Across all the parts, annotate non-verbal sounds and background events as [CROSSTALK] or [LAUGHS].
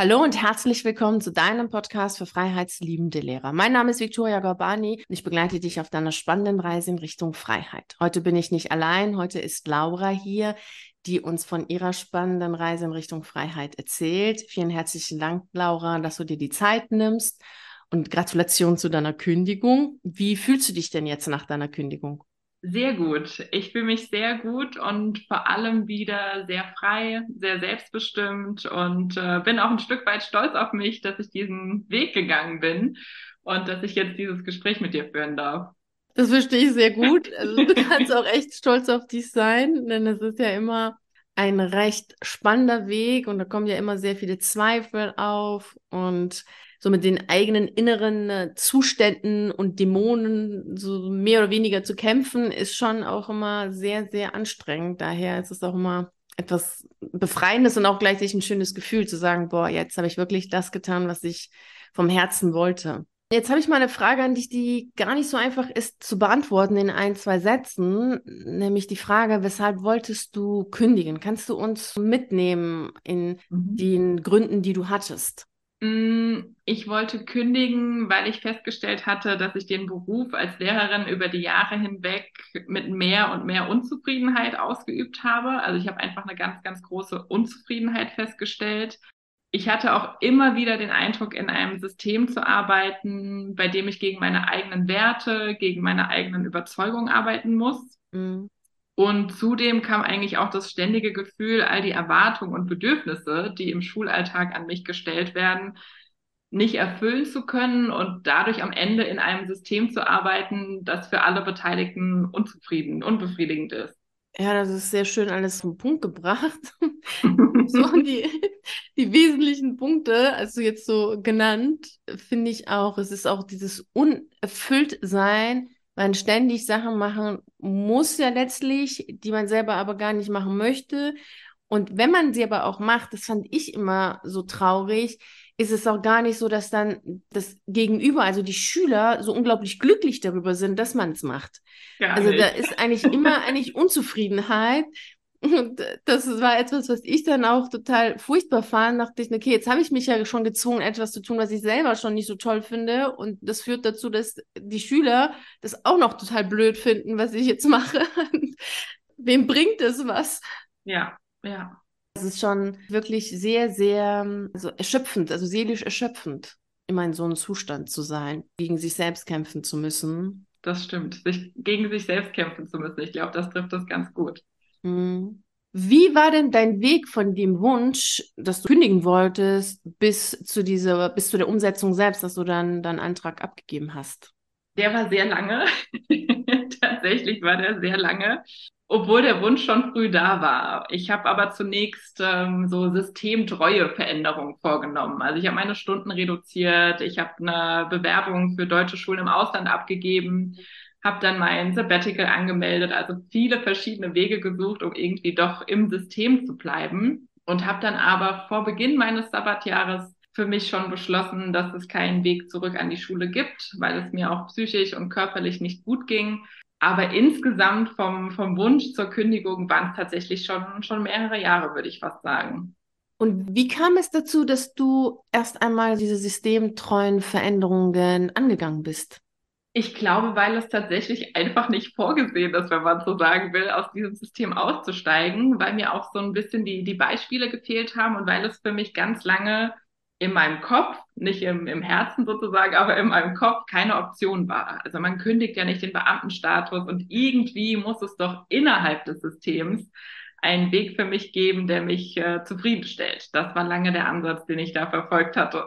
Hallo und herzlich willkommen zu deinem Podcast für freiheitsliebende Lehrer. Mein Name ist Victoria Gorbani und ich begleite dich auf deiner spannenden Reise in Richtung Freiheit. Heute bin ich nicht allein, heute ist Laura hier, die uns von ihrer spannenden Reise in Richtung Freiheit erzählt. Vielen herzlichen Dank, Laura, dass du dir die Zeit nimmst und Gratulation zu deiner Kündigung. Wie fühlst du dich denn jetzt nach deiner Kündigung? Sehr gut. Ich fühle mich sehr gut und vor allem wieder sehr frei, sehr selbstbestimmt und äh, bin auch ein Stück weit stolz auf mich, dass ich diesen Weg gegangen bin und dass ich jetzt dieses Gespräch mit dir führen darf. Das verstehe ich sehr gut. Also du [LAUGHS] kannst auch echt stolz auf dich sein, denn es ist ja immer ein recht spannender Weg und da kommen ja immer sehr viele Zweifel auf und so mit den eigenen inneren äh, Zuständen und Dämonen so mehr oder weniger zu kämpfen, ist schon auch immer sehr, sehr anstrengend. Daher ist es auch immer etwas Befreiendes und auch gleichzeitig ein schönes Gefühl zu sagen, boah, jetzt habe ich wirklich das getan, was ich vom Herzen wollte. Jetzt habe ich mal eine Frage an dich, die gar nicht so einfach ist zu beantworten in ein, zwei Sätzen, nämlich die Frage, weshalb wolltest du kündigen? Kannst du uns mitnehmen in mhm. den Gründen, die du hattest? Mm, ich wollte kündigen, weil ich festgestellt hatte, dass ich den Beruf als Lehrerin über die Jahre hinweg mit mehr und mehr Unzufriedenheit ausgeübt habe. Also ich habe einfach eine ganz, ganz große Unzufriedenheit festgestellt. Ich hatte auch immer wieder den Eindruck, in einem System zu arbeiten, bei dem ich gegen meine eigenen Werte, gegen meine eigenen Überzeugungen arbeiten muss. Mhm. Und zudem kam eigentlich auch das ständige Gefühl, all die Erwartungen und Bedürfnisse, die im Schulalltag an mich gestellt werden, nicht erfüllen zu können und dadurch am Ende in einem System zu arbeiten, das für alle Beteiligten unzufrieden, unbefriedigend ist. Ja, das ist sehr schön alles zum Punkt gebracht. [LAUGHS] so die, die wesentlichen Punkte, also jetzt so genannt, finde ich auch, es ist auch dieses Unerfülltsein man ständig Sachen machen muss ja letztlich, die man selber aber gar nicht machen möchte. Und wenn man sie aber auch macht, das fand ich immer so traurig, ist es auch gar nicht so, dass dann das Gegenüber, also die Schüler, so unglaublich glücklich darüber sind, dass man es macht. Gar also da ist eigentlich immer eigentlich [LAUGHS] Unzufriedenheit, und das war etwas, was ich dann auch total furchtbar fand. Dachte ich, okay, jetzt habe ich mich ja schon gezwungen, etwas zu tun, was ich selber schon nicht so toll finde. Und das führt dazu, dass die Schüler das auch noch total blöd finden, was ich jetzt mache. [LAUGHS] Wem bringt es was? Ja, ja. Das ist schon wirklich sehr, sehr also erschöpfend, also seelisch erschöpfend, immer in so einem Zustand zu sein, gegen sich selbst kämpfen zu müssen. Das stimmt, sich gegen sich selbst kämpfen zu müssen. Ich glaube, das trifft das ganz gut. Mhm. Wie war denn dein Weg von dem Wunsch, dass du kündigen wolltest, bis zu dieser, bis zu der Umsetzung selbst, dass du dann deinen Antrag abgegeben hast? Der war sehr lange. [LAUGHS] Tatsächlich war der sehr lange, obwohl der Wunsch schon früh da war. Ich habe aber zunächst ähm, so systemtreue Veränderungen vorgenommen. Also ich habe meine Stunden reduziert, ich habe eine Bewerbung für deutsche Schulen im Ausland abgegeben, habe dann mein Sabbatical angemeldet, also viele verschiedene Wege gesucht, um irgendwie doch im System zu bleiben und habe dann aber vor Beginn meines Sabbatjahres für mich schon beschlossen, dass es keinen Weg zurück an die Schule gibt, weil es mir auch psychisch und körperlich nicht gut ging. Aber insgesamt vom, vom Wunsch zur Kündigung waren es tatsächlich schon, schon mehrere Jahre, würde ich fast sagen. Und wie kam es dazu, dass du erst einmal diese systemtreuen Veränderungen angegangen bist? Ich glaube, weil es tatsächlich einfach nicht vorgesehen ist, wenn man so sagen will, aus diesem System auszusteigen, weil mir auch so ein bisschen die, die Beispiele gefehlt haben und weil es für mich ganz lange in meinem Kopf, nicht im, im Herzen sozusagen, aber in meinem Kopf keine Option war. Also man kündigt ja nicht den Beamtenstatus und irgendwie muss es doch innerhalb des Systems einen Weg für mich geben, der mich äh, zufriedenstellt. Das war lange der Ansatz, den ich da verfolgt hatte.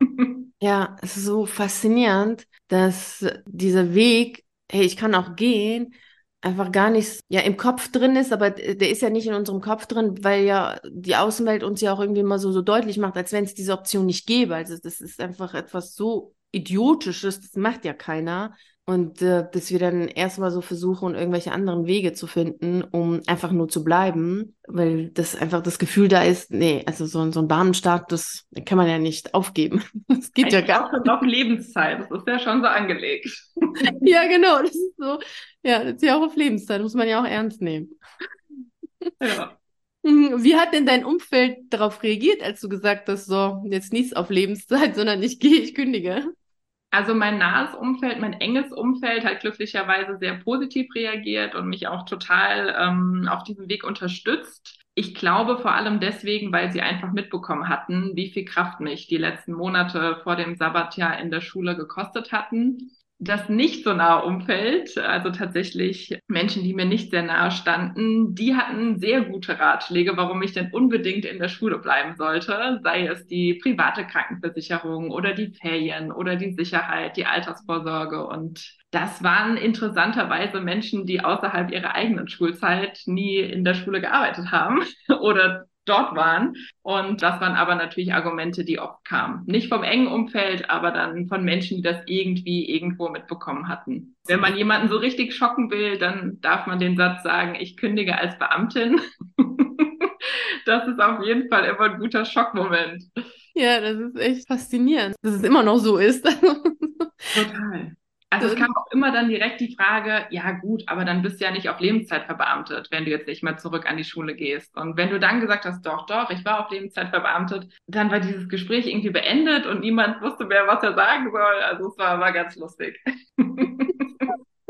[LAUGHS] Ja, es ist so faszinierend, dass dieser Weg, hey, ich kann auch gehen, einfach gar nicht ja im Kopf drin ist, aber der ist ja nicht in unserem Kopf drin, weil ja die Außenwelt uns ja auch irgendwie mal so so deutlich macht, als wenn es diese Option nicht gäbe. Also das ist einfach etwas so idiotisches, das macht ja keiner. Und äh, dass wir dann erstmal so versuchen, irgendwelche anderen Wege zu finden, um einfach nur zu bleiben, weil das einfach das Gefühl da ist, nee, also so, so ein Barmenstatus kann man ja nicht aufgeben. [LAUGHS] Das geht Eigentlich ja gar nicht. Auf Lebenszeit, das ist ja schon so angelegt. [LAUGHS] ja, genau, das ist so, ja, das ist ja auch auf Lebenszeit, muss man ja auch ernst nehmen. Ja. Mhm. Wie hat denn dein Umfeld darauf reagiert, als du gesagt hast, so, jetzt nichts auf Lebenszeit, [LAUGHS] sondern ich gehe, ich kündige? Also mein nahes Umfeld, mein enges Umfeld hat glücklicherweise sehr positiv reagiert und mich auch total ähm, auf diesem Weg unterstützt. Ich glaube vor allem deswegen, weil sie einfach mitbekommen hatten, wie viel Kraft mich die letzten Monate vor dem Sabbatjahr in der Schule gekostet hatten das nicht so nahe Umfeld, also tatsächlich Menschen, die mir nicht sehr nahe standen, die hatten sehr gute Ratschläge, warum ich denn unbedingt in der Schule bleiben sollte, sei es die private Krankenversicherung oder die Ferien oder die Sicherheit, die Altersvorsorge. Und das waren interessanterweise Menschen, die außerhalb ihrer eigenen Schulzeit nie in der Schule gearbeitet haben [LAUGHS] oder dort waren. Und das waren aber natürlich Argumente, die oft kamen. Nicht vom engen Umfeld, aber dann von Menschen, die das irgendwie irgendwo mitbekommen hatten. Wenn man jemanden so richtig schocken will, dann darf man den Satz sagen, ich kündige als Beamtin. [LAUGHS] das ist auf jeden Fall immer ein guter Schockmoment. Ja, das ist echt faszinierend, dass es immer noch so ist. [LAUGHS] Total. Also es kam auch immer dann direkt die Frage, ja gut, aber dann bist du ja nicht auf Lebenszeit verbeamtet, wenn du jetzt nicht mehr zurück an die Schule gehst. Und wenn du dann gesagt hast, doch, doch, ich war auf Lebenszeit verbeamtet, dann war dieses Gespräch irgendwie beendet und niemand wusste mehr, was er sagen soll. Also es war, war ganz lustig. [LAUGHS]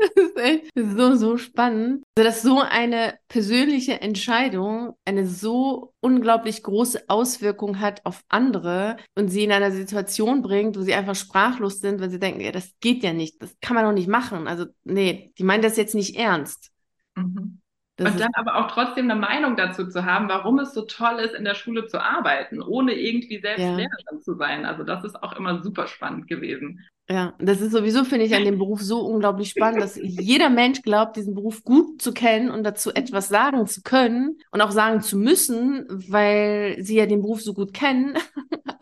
[LAUGHS] Das ist echt so, so spannend. Also, dass so eine persönliche Entscheidung eine so unglaublich große Auswirkung hat auf andere und sie in einer Situation bringt, wo sie einfach sprachlos sind, weil sie denken, ja, das geht ja nicht, das kann man doch nicht machen. Also, nee, die meinen das jetzt nicht ernst. Mhm. Und dann aber auch trotzdem eine Meinung dazu zu haben, warum es so toll ist, in der Schule zu arbeiten, ohne irgendwie selbst ja. Lehrerin zu sein. Also das ist auch immer super spannend gewesen. Ja, das ist sowieso, finde ich, an dem Beruf so unglaublich spannend, dass jeder Mensch glaubt, diesen Beruf gut zu kennen und dazu etwas sagen zu können und auch sagen zu müssen, weil sie ja den Beruf so gut kennen,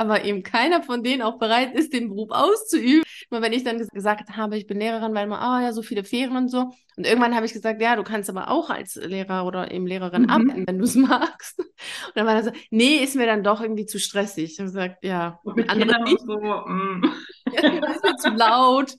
aber eben keiner von denen auch bereit ist, den Beruf auszuüben. Nur wenn ich dann gesagt habe, ich bin Lehrerin, weil man, ah oh, ja, so viele Ferien und so. Und irgendwann habe ich gesagt, ja, du kannst aber auch als Lehrer oder eben Lehrerin mhm. arbeiten, wenn du es [LAUGHS] magst. Und dann war er so, nee, ist mir dann doch irgendwie zu stressig. Ich habe gesagt, ja, mit anderen nicht. So, mm. [LAUGHS] ja, zu laut.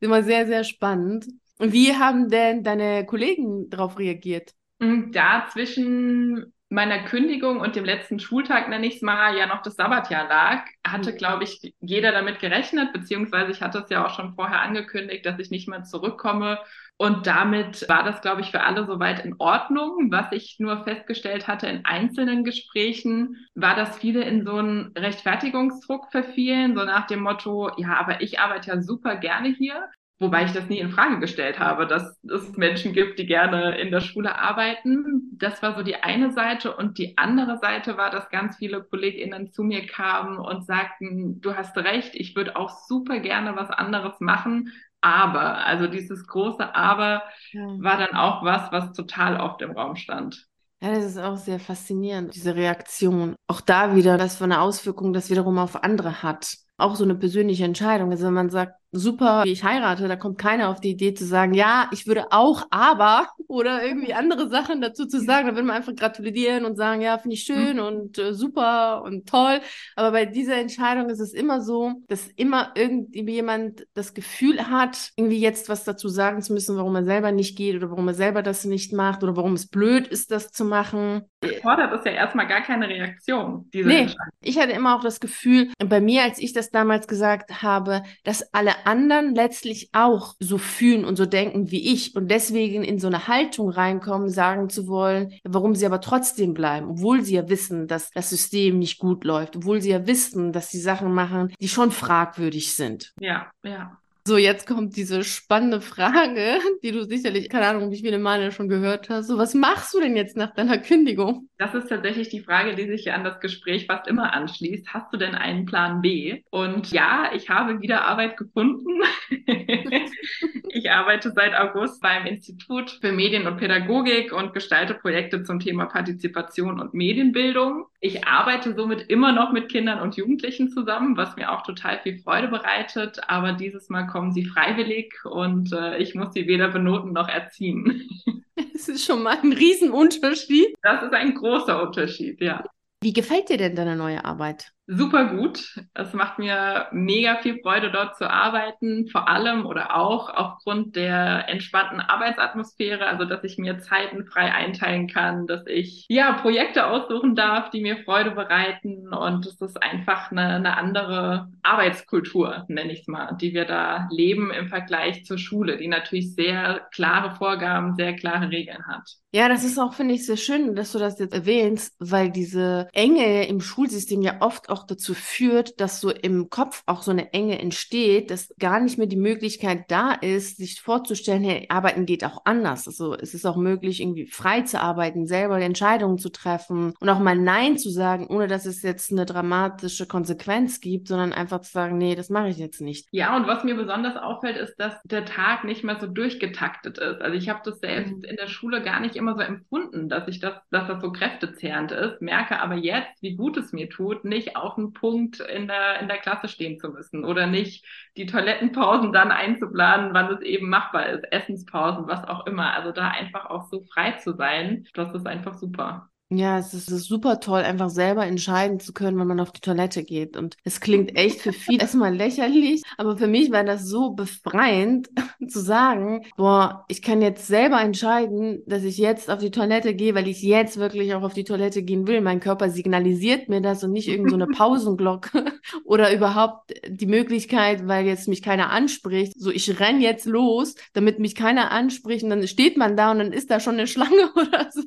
Immer sehr, sehr spannend. Und wie haben denn deine Kollegen darauf reagiert? Mm, da zwischen meiner Kündigung und dem letzten Schultag, nenne ich es mal, ja noch das Sabbatjahr lag, hatte, mhm. glaube ich, jeder damit gerechnet, beziehungsweise ich hatte es ja auch schon vorher angekündigt, dass ich nicht mehr zurückkomme. Und damit war das, glaube ich, für alle soweit in Ordnung. Was ich nur festgestellt hatte in einzelnen Gesprächen, war, dass viele in so einen Rechtfertigungsdruck verfielen, so nach dem Motto, ja, aber ich arbeite ja super gerne hier. Wobei ich das nie in Frage gestellt habe, dass es Menschen gibt, die gerne in der Schule arbeiten. Das war so die eine Seite. Und die andere Seite war, dass ganz viele KollegInnen zu mir kamen und sagten, du hast recht, ich würde auch super gerne was anderes machen. Aber, also dieses große Aber ja. war dann auch was, was total oft im Raum stand. Ja, das ist auch sehr faszinierend, diese Reaktion. Auch da wieder, was für eine Auswirkung das wiederum auf andere hat. Auch so eine persönliche Entscheidung. Also wenn man sagt, super, wie ich heirate, da kommt keiner auf die Idee zu sagen, ja, ich würde auch aber [LAUGHS] oder irgendwie andere Sachen dazu zu sagen. Da würde man einfach gratulieren und sagen, ja, finde ich schön mhm. und äh, super und toll. Aber bei dieser Entscheidung ist es immer so, dass immer irgendwie jemand das Gefühl hat, irgendwie jetzt was dazu sagen zu müssen, warum er selber nicht geht oder warum er selber das nicht macht oder warum es blöd ist, das zu machen. Fordert es ja erstmal gar keine Reaktion, diese nee, Ich hatte immer auch das Gefühl, bei mir, als ich das damals gesagt habe, dass alle anderen letztlich auch so fühlen und so denken wie ich und deswegen in so eine Haltung reinkommen, sagen zu wollen, warum sie aber trotzdem bleiben, obwohl sie ja wissen, dass das System nicht gut läuft, obwohl sie ja wissen, dass sie Sachen machen, die schon fragwürdig sind. Ja, ja. So, jetzt kommt diese spannende Frage, [LAUGHS] die du sicherlich, keine Ahnung, wie viele Male schon gehört hast. So, was machst du denn jetzt nach deiner Kündigung? Das ist tatsächlich die Frage, die sich an das Gespräch fast immer anschließt. Hast du denn einen Plan B? Und ja, ich habe wieder Arbeit gefunden. [LAUGHS] ich arbeite seit August beim Institut für Medien und Pädagogik und gestalte Projekte zum Thema Partizipation und Medienbildung. Ich arbeite somit immer noch mit Kindern und Jugendlichen zusammen, was mir auch total viel Freude bereitet. Aber dieses Mal kommen sie freiwillig und äh, ich muss sie weder benoten noch erziehen. [LAUGHS] Das ist schon mal ein Riesenunterschied. Das ist ein großer Unterschied, ja. Wie gefällt dir denn deine neue Arbeit? Super gut. Es macht mir mega viel Freude, dort zu arbeiten, vor allem oder auch aufgrund der entspannten Arbeitsatmosphäre, also dass ich mir Zeiten frei einteilen kann, dass ich ja Projekte aussuchen darf, die mir Freude bereiten und es ist einfach eine, eine andere Arbeitskultur, nenne ich es mal, die wir da leben im Vergleich zur Schule, die natürlich sehr klare Vorgaben, sehr klare Regeln hat. Ja, das ist auch, finde ich, sehr schön, dass du das jetzt erwähnst, weil diese Enge im Schulsystem ja oft auch dazu führt, dass so im Kopf auch so eine Enge entsteht, dass gar nicht mehr die Möglichkeit da ist, sich vorzustellen, hey, arbeiten geht auch anders. Also es ist auch möglich, irgendwie frei zu arbeiten, selber Entscheidungen zu treffen und auch mal Nein zu sagen, ohne dass es jetzt eine dramatische Konsequenz gibt, sondern einfach zu sagen, nee, das mache ich jetzt nicht. Ja, und was mir besonders auffällt, ist, dass der Tag nicht mehr so durchgetaktet ist. Also ich habe das selbst mhm. in der Schule gar nicht immer so empfunden, dass ich das, dass das so kräftezehrend ist, merke aber jetzt, wie gut es mir tut, nicht auf einen Punkt in der, in der Klasse stehen zu müssen oder nicht die Toilettenpausen dann einzuplanen, wann es eben machbar ist, Essenspausen, was auch immer. Also da einfach auch so frei zu sein, das ist einfach super. Ja, es ist, es ist, super toll, einfach selber entscheiden zu können, wenn man auf die Toilette geht. Und es klingt echt für viele [LAUGHS] erstmal lächerlich, aber für mich war das so befreiend [LAUGHS] zu sagen, boah, ich kann jetzt selber entscheiden, dass ich jetzt auf die Toilette gehe, weil ich jetzt wirklich auch auf die Toilette gehen will. Mein Körper signalisiert mir das und nicht irgendeine so [LAUGHS] Pausenglocke oder überhaupt die Möglichkeit, weil jetzt mich keiner anspricht. So, ich renn jetzt los, damit mich keiner anspricht und dann steht man da und dann ist da schon eine Schlange [LAUGHS] oder so.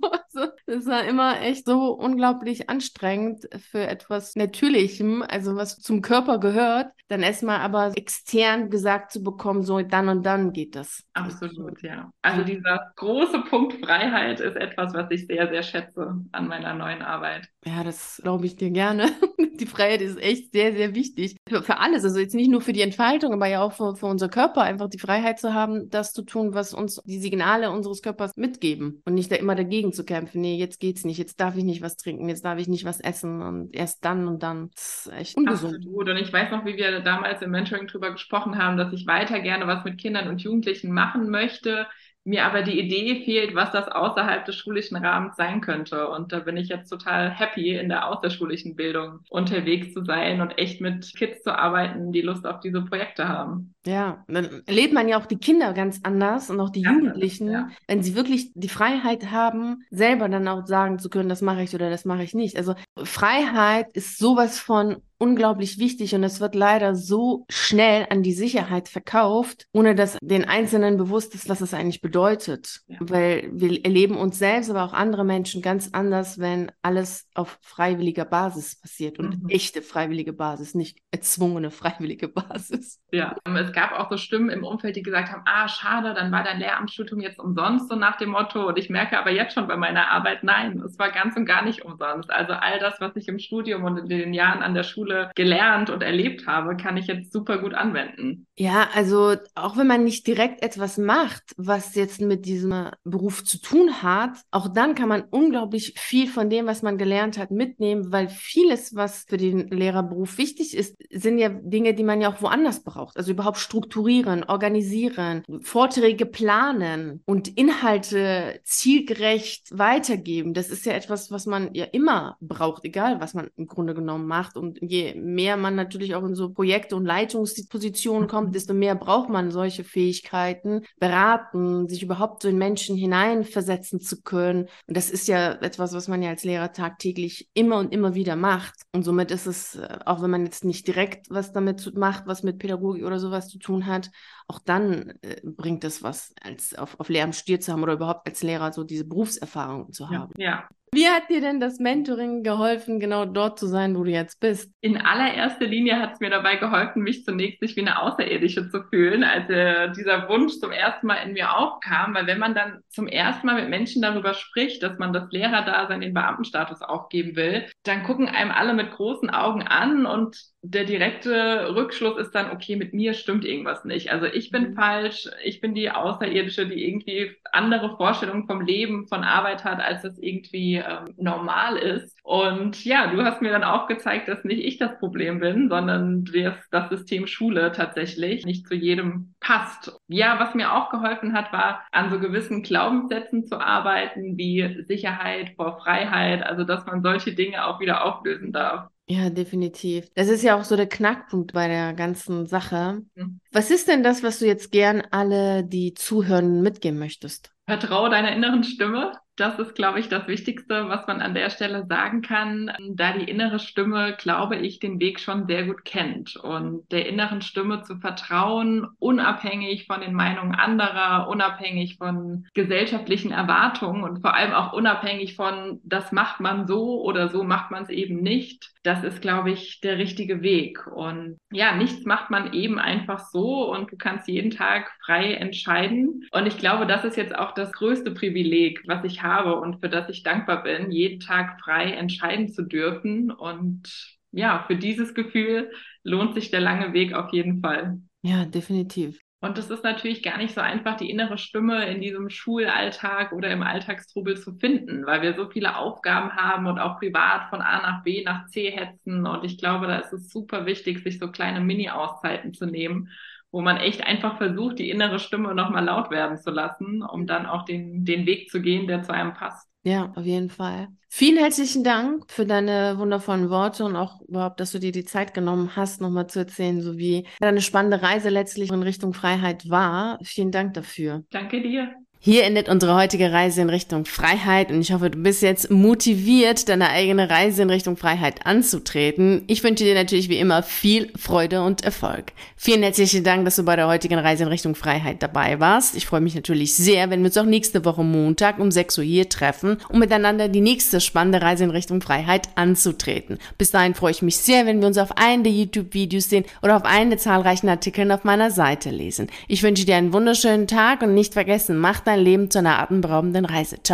Das war immer echt so unglaublich anstrengend für etwas Natürlichem, also was zum Körper gehört, dann erstmal aber extern gesagt zu bekommen, so dann und dann geht das. Absolut, ja. Also dieser große Punkt Freiheit ist etwas, was ich sehr, sehr schätze an meiner neuen Arbeit. Ja, das glaube ich dir gerne. [LAUGHS] Die Freiheit ist echt sehr, sehr wichtig. Für, für alles. Also jetzt nicht nur für die Entfaltung, aber ja auch für, für unser Körper, einfach die Freiheit zu haben, das zu tun, was uns die Signale unseres Körpers mitgeben und nicht da immer dagegen zu kämpfen. Nee, jetzt geht's nicht, jetzt darf ich nicht was trinken, jetzt darf ich nicht was essen und erst dann und dann. Das ist echt ungesund. Absolut. Und ich weiß noch, wie wir damals im Mentoring drüber gesprochen haben, dass ich weiter gerne was mit Kindern und Jugendlichen machen möchte mir aber die Idee fehlt, was das außerhalb des schulischen Rahmens sein könnte. Und da bin ich jetzt total happy, in der außerschulischen Bildung unterwegs zu sein und echt mit Kids zu arbeiten, die Lust auf diese Projekte haben. Ja, dann erlebt man ja auch die Kinder ganz anders und auch die ja, Jugendlichen, ja. wenn sie wirklich die Freiheit haben, selber dann auch sagen zu können, das mache ich oder das mache ich nicht. Also Freiheit ist sowas von unglaublich wichtig und es wird leider so schnell an die Sicherheit verkauft, ohne dass den Einzelnen bewusst ist, was es eigentlich bedeutet. Ja. Weil wir erleben uns selbst, aber auch andere Menschen ganz anders, wenn alles auf freiwilliger Basis passiert und mhm. echte freiwillige Basis, nicht erzwungene freiwillige [LAUGHS] Basis. Ja, es gab auch so Stimmen im Umfeld, die gesagt haben, ah, schade, dann war dein Lehramtsstudium jetzt umsonst, so nach dem Motto. Und ich merke aber jetzt schon bei meiner Arbeit, nein, es war ganz und gar nicht umsonst. Also all das, was ich im Studium und in den Jahren an der Schule Schule gelernt und erlebt habe, kann ich jetzt super gut anwenden. Ja, also auch wenn man nicht direkt etwas macht, was jetzt mit diesem Beruf zu tun hat, auch dann kann man unglaublich viel von dem, was man gelernt hat, mitnehmen, weil vieles, was für den Lehrerberuf wichtig ist, sind ja Dinge, die man ja auch woanders braucht. Also überhaupt strukturieren, organisieren, Vorträge planen und Inhalte zielgerecht weitergeben. Das ist ja etwas, was man ja immer braucht, egal was man im Grunde genommen macht. Und je je mehr man natürlich auch in so Projekte und Leitungspositionen kommt, mhm. desto mehr braucht man solche Fähigkeiten, beraten, sich überhaupt so in Menschen hineinversetzen zu können. Und das ist ja etwas, was man ja als Lehrer tagtäglich immer und immer wieder macht. Und somit ist es, äh, auch wenn man jetzt nicht direkt was damit macht, was mit Pädagogik oder sowas zu tun hat, auch dann äh, bringt es was, als auf, auf Lehramt studiert zu haben oder überhaupt als Lehrer so diese Berufserfahrung zu haben. Ja, ja. Wie hat dir denn das Mentoring geholfen, genau dort zu sein, wo du jetzt bist? In allererster Linie hat es mir dabei geholfen, mich zunächst nicht wie eine Außerirdische zu fühlen, als äh, dieser Wunsch zum ersten Mal in mir aufkam. Weil wenn man dann zum ersten Mal mit Menschen darüber spricht, dass man das Lehrerdasein, den Beamtenstatus aufgeben will, dann gucken einem alle mit großen Augen an und der direkte Rückschluss ist dann, okay, mit mir stimmt irgendwas nicht. Also ich bin mhm. falsch, ich bin die Außerirdische, die irgendwie andere Vorstellungen vom Leben, von Arbeit hat, als das irgendwie ähm, normal ist. Und ja, du hast mir dann auch gezeigt, dass nicht ich das Problem bin, sondern das, das System Schule tatsächlich nicht zu jedem passt. Ja, was mir auch geholfen hat, war an so gewissen Glaubenssätzen zu arbeiten, wie Sicherheit vor Freiheit, also dass man solche Dinge auch wieder auflösen darf. Ja, definitiv. Das ist ja auch so der Knackpunkt bei der ganzen Sache. Mhm. Was ist denn das, was du jetzt gern alle, die zuhören, mitgeben möchtest? Vertraue deiner inneren Stimme. Das ist, glaube ich, das Wichtigste, was man an der Stelle sagen kann, da die innere Stimme, glaube ich, den Weg schon sehr gut kennt und der inneren Stimme zu vertrauen, unabhängig von den Meinungen anderer, unabhängig von gesellschaftlichen Erwartungen und vor allem auch unabhängig von, das macht man so oder so macht man es eben nicht. Das ist, glaube ich, der richtige Weg. Und ja, nichts macht man eben einfach so und du kannst jeden Tag frei entscheiden. Und ich glaube, das ist jetzt auch das größte Privileg, was ich habe und für das ich dankbar bin, jeden Tag frei entscheiden zu dürfen. Und ja, für dieses Gefühl lohnt sich der lange Weg auf jeden Fall. Ja, definitiv. Und es ist natürlich gar nicht so einfach, die innere Stimme in diesem Schulalltag oder im Alltagstrubel zu finden, weil wir so viele Aufgaben haben und auch privat von A nach B nach C hetzen. Und ich glaube, da ist es super wichtig, sich so kleine Mini-Auszeiten zu nehmen wo man echt einfach versucht, die innere Stimme nochmal laut werden zu lassen, um dann auch den, den Weg zu gehen, der zu einem passt. Ja, auf jeden Fall. Vielen herzlichen Dank für deine wundervollen Worte und auch überhaupt, dass du dir die Zeit genommen hast, nochmal zu erzählen, so wie deine spannende Reise letztlich in Richtung Freiheit war. Vielen Dank dafür. Danke dir. Hier endet unsere heutige Reise in Richtung Freiheit und ich hoffe, du bist jetzt motiviert, deine eigene Reise in Richtung Freiheit anzutreten. Ich wünsche dir natürlich wie immer viel Freude und Erfolg. Vielen herzlichen Dank, dass du bei der heutigen Reise in Richtung Freiheit dabei warst. Ich freue mich natürlich sehr, wenn wir uns auch nächste Woche Montag um 6 Uhr hier treffen, um miteinander die nächste spannende Reise in Richtung Freiheit anzutreten. Bis dahin freue ich mich sehr, wenn wir uns auf einen der YouTube-Videos sehen oder auf einen der zahlreichen Artikeln auf meiner Seite lesen. Ich wünsche dir einen wunderschönen Tag und nicht vergessen, mach dein Leben zu einer atemberaubenden Reise. Ciao.